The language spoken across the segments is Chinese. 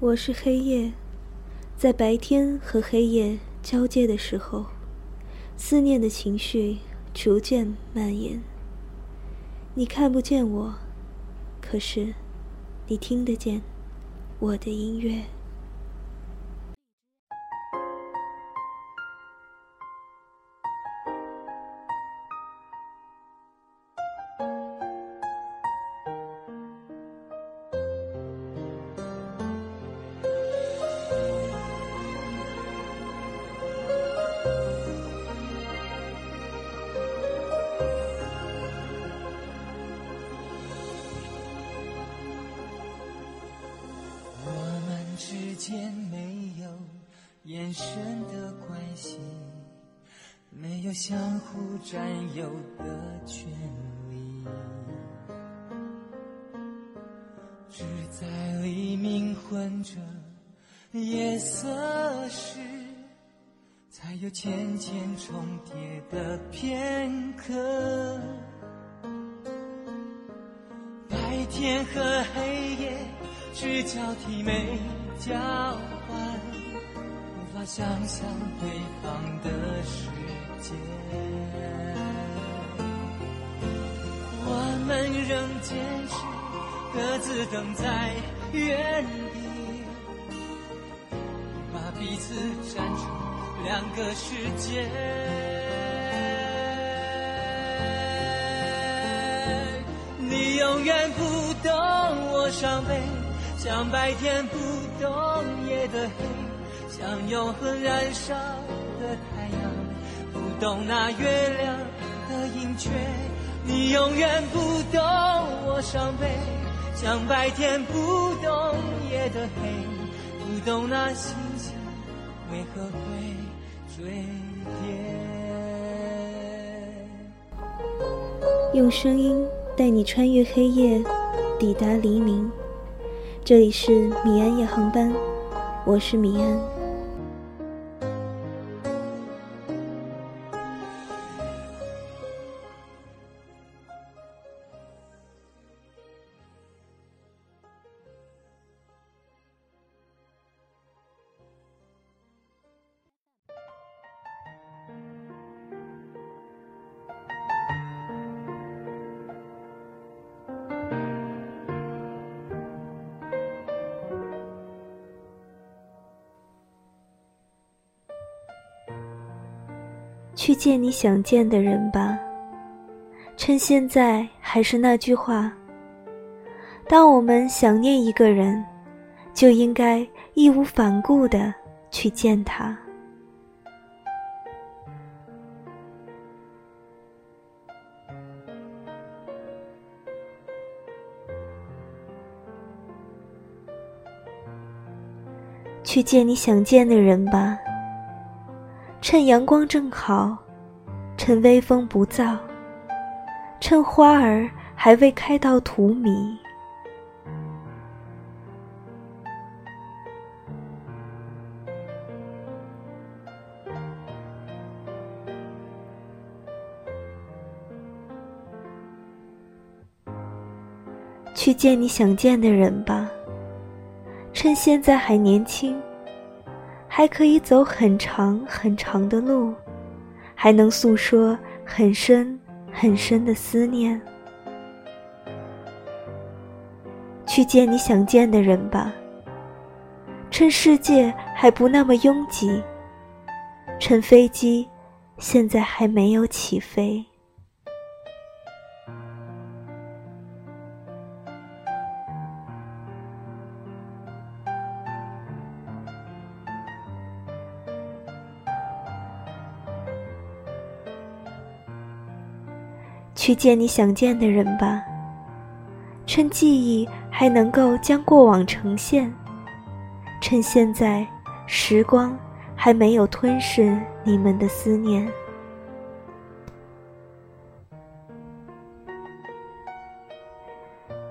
我是黑夜，在白天和黑夜交接的时候，思念的情绪逐渐蔓延。你看不见我，可是你听得见我的音乐。间没有眼神的关系，没有相互占有的权利，只在黎明混着夜色时，才有浅浅重叠的片刻。白天和黑夜只交替没。交换，无法想象对方的世界。我们仍坚持各自等在原地，把彼此站成两个世界。你永远不懂我伤悲。像白天不懂夜的黑，像永恒燃烧的太阳，不懂那月亮的盈缺。你永远不懂我伤悲，像白天不懂夜的黑，不懂那星星为何会坠跌。用声音带你穿越黑夜，抵达黎明。这里是米安夜航班，我是米安。去见你想见的人吧。趁现在还是那句话，当我们想念一个人，就应该义无反顾的去见他。去见你想见的人吧。趁阳光正好，趁微风不燥，趁花儿还未开到荼蘼，去见你想见的人吧。趁现在还年轻。还可以走很长很长的路，还能诉说很深很深的思念。去见你想见的人吧。趁世界还不那么拥挤，趁飞机现在还没有起飞。去见你想见的人吧。趁记忆还能够将过往呈现，趁现在时光还没有吞噬你们的思念。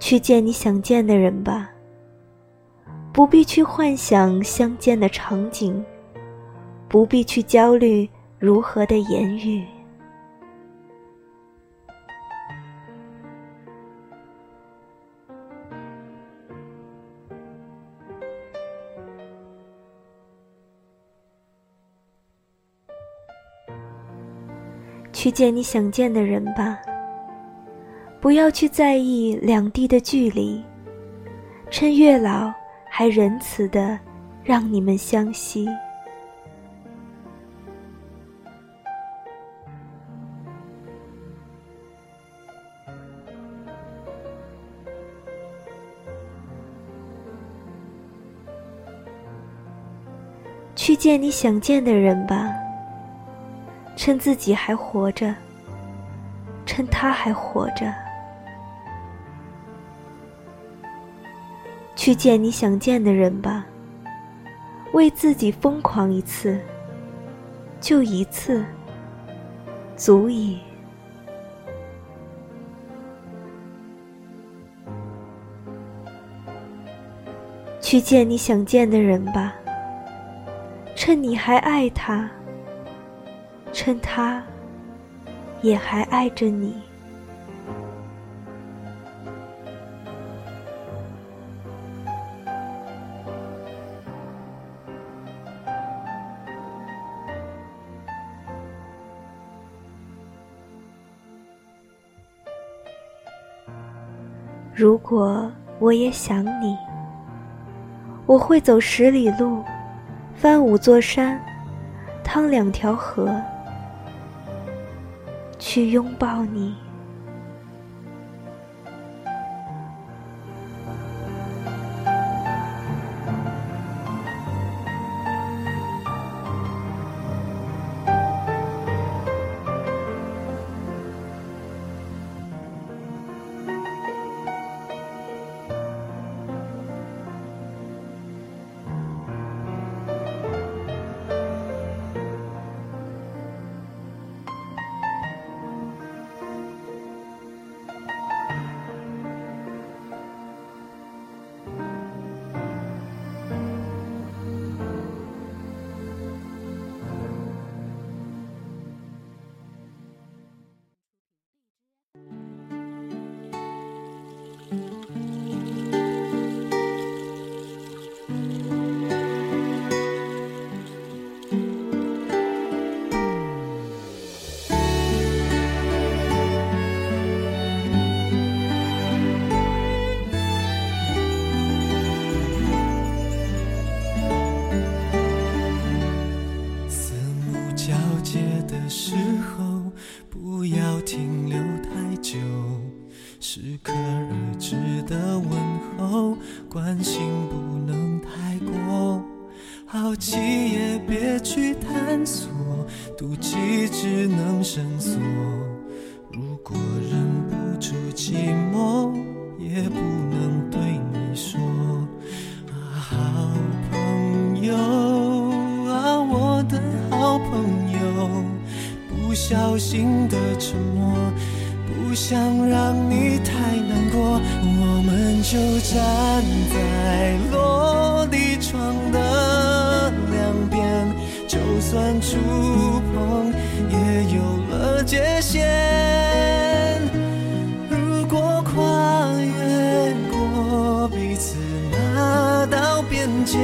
去见你想见的人吧。不必去幻想相见的场景，不必去焦虑如何的言语。去见你想见的人吧。不要去在意两地的距离，趁月老还仁慈的让你们相惜。去见你想见的人吧，趁自己还活着，趁他还活着。去见你想见的人吧，为自己疯狂一次，就一次，足以。去见你想见的人吧。趁你还爱他，趁他也还爱着你。如果我也想你，我会走十里路。翻五座山，趟两条河，去拥抱你。的时候，不要停留太久；适可而止的问候，关心不能太过。好奇也别去探索，妒忌只能深锁。如果忍不住寂寞。心的沉默。不想让你太难过，我们就站在落地窗的两边，就算触碰也有了界限。如果跨越过彼此那道边界，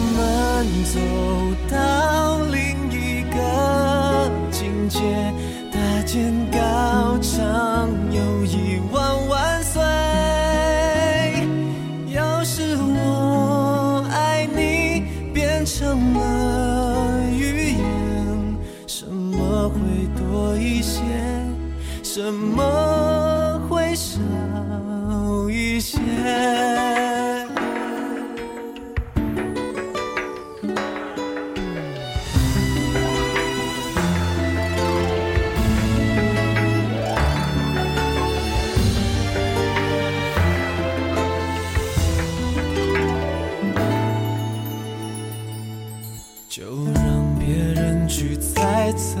我们。走到另一个境界，大剑高唱友谊万万岁。要是我爱你变成了语言，什么会多一些？什么会少一些？就让别人去猜测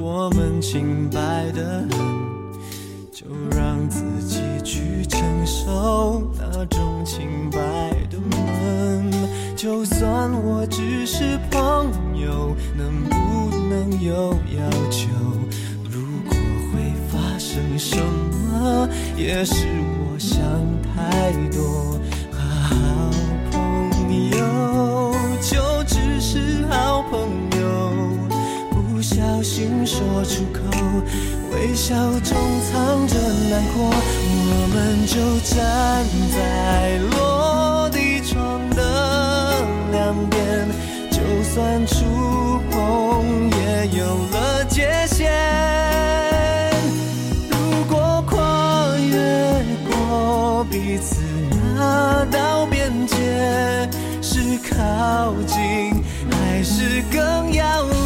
我们清白的很，就让自己去承受那种清白的闷。就算我只是朋友，能不能有要求？如果会发生什么，也是我想太多。好朋出口，微笑中藏着难过，我们就站在落地窗的两边，就算触碰也有了界限。如果跨越过彼此那道边界，是靠近还是更遥远？